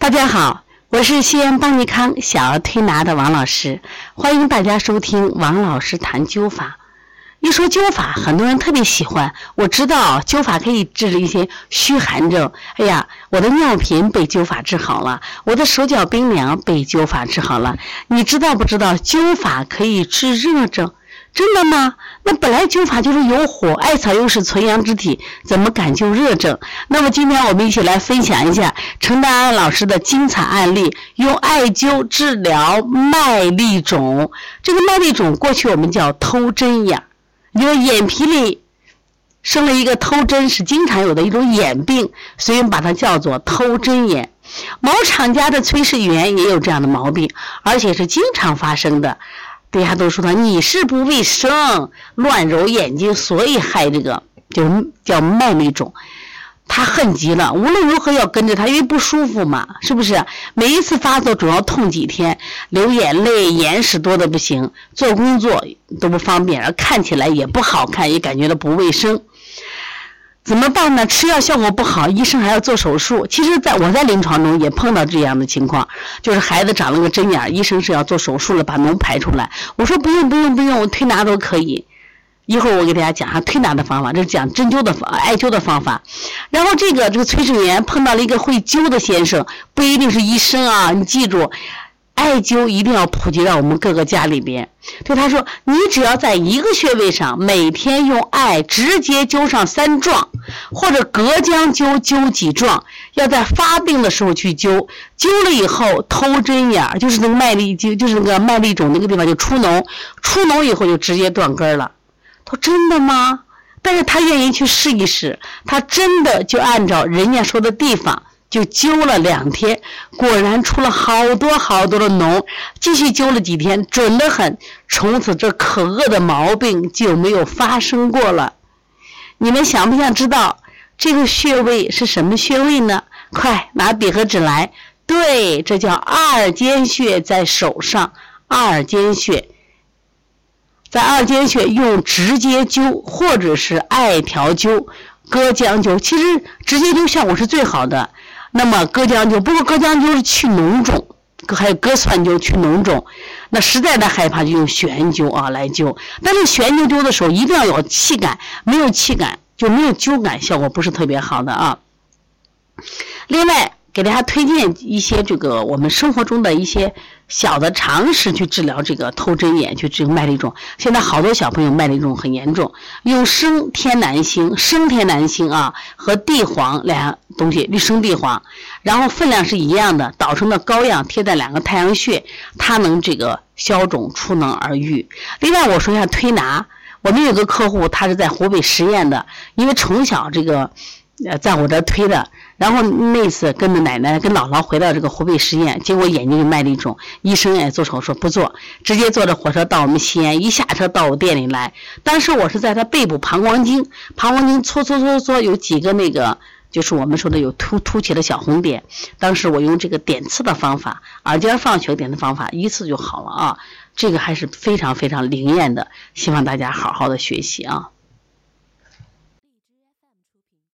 大家好，我是西安邦尼康小儿推拿的王老师，欢迎大家收听王老师谈灸法。一说灸法，很多人特别喜欢。我知道灸法可以治一些虚寒症。哎呀，我的尿频被灸法治好了，我的手脚冰凉被灸法治好了。你知道不知道灸法可以治热症？真的吗？那本来灸法就是有火，艾草又是纯阳之体，怎么敢灸热症？那么今天我们一起来分享一下陈丹安老师的精彩案例，用艾灸治疗麦粒肿。这个麦粒肿过去我们叫偷针眼，因为眼皮里生了一个偷针，是经常有的一种眼病，所以我们把它叫做偷针眼。某厂家的炊事员也有这样的毛病，而且是经常发生的。大家都说他你是不卫生，乱揉眼睛，所以害这个就是叫麦粒肿。他恨极了，无论如何要跟着他，因为不舒服嘛，是不是？每一次发作主要痛几天，流眼泪，眼屎多的不行，做工作都不方便，而看起来也不好看，也感觉到不卫生。怎么办呢？吃药效果不好，医生还要做手术。其实，在我在临床中也碰到这样的情况，就是孩子长了个针眼，医生是要做手术了，把脓排出来。我说不用不用不用，我推拿都可以。一会儿我给大家讲下推拿的方法，这是讲针灸的方艾灸的方法。然后这个这个炊事员碰到了一个会灸的先生，不一定是医生啊，你记住。艾灸一定要普及到我们各个家里边。对他说：“你只要在一个穴位上，每天用艾直接灸上三壮，或者隔姜灸灸几壮。要在发病的时候去灸，灸了以后偷针眼儿，就是那个麦粒就就是那个麦粒肿那个地方就出脓，出脓以后就直接断根了。”他说：“真的吗？”但是他愿意去试一试，他真的就按照人家说的地方。就灸了两天，果然出了好多好多的脓。继续灸了几天，准得很。从此这可恶的毛病就没有发生过了。你们想不想知道这个穴位是什么穴位呢？快拿笔和纸来。对，这叫二间穴，在手上。二间穴，在二间穴用直接灸，或者是艾条灸、割姜灸。其实直接灸效果是最好的。那么割姜灸，不过割姜灸是去脓肿，还有割蒜灸去脓肿。那实在的害怕就用悬灸啊来灸，但是悬灸灸的时候一定要有气感，没有气感就没有灸感，效果不是特别好的啊。另外。给大家推荐一些这个我们生活中的一些小的常识去治疗这个透针眼，去治麦粒肿。现在好多小朋友麦粒肿很严重，用生天南星、生天南星啊和地黄两东西，绿生地黄，然后分量是一样的，捣成的膏样贴在两个太阳穴，它能这个消肿出脓而愈。另外我说一下推拿，我们有个客户他是在湖北十堰的，因为从小这个呃在我这推的。然后那次跟着奶奶跟姥姥回到这个湖北十堰，结果眼睛就麦粒肿，医生也做手术不做，直接坐着火车到我们西安，一下车到我店里来。当时我是在他背部膀胱经，膀胱经搓搓搓搓，有几个那个就是我们说的有突凸起的小红点。当时我用这个点刺的方法，耳尖放血点的方法，一次就好了啊！这个还是非常非常灵验的，希望大家好好的学习啊。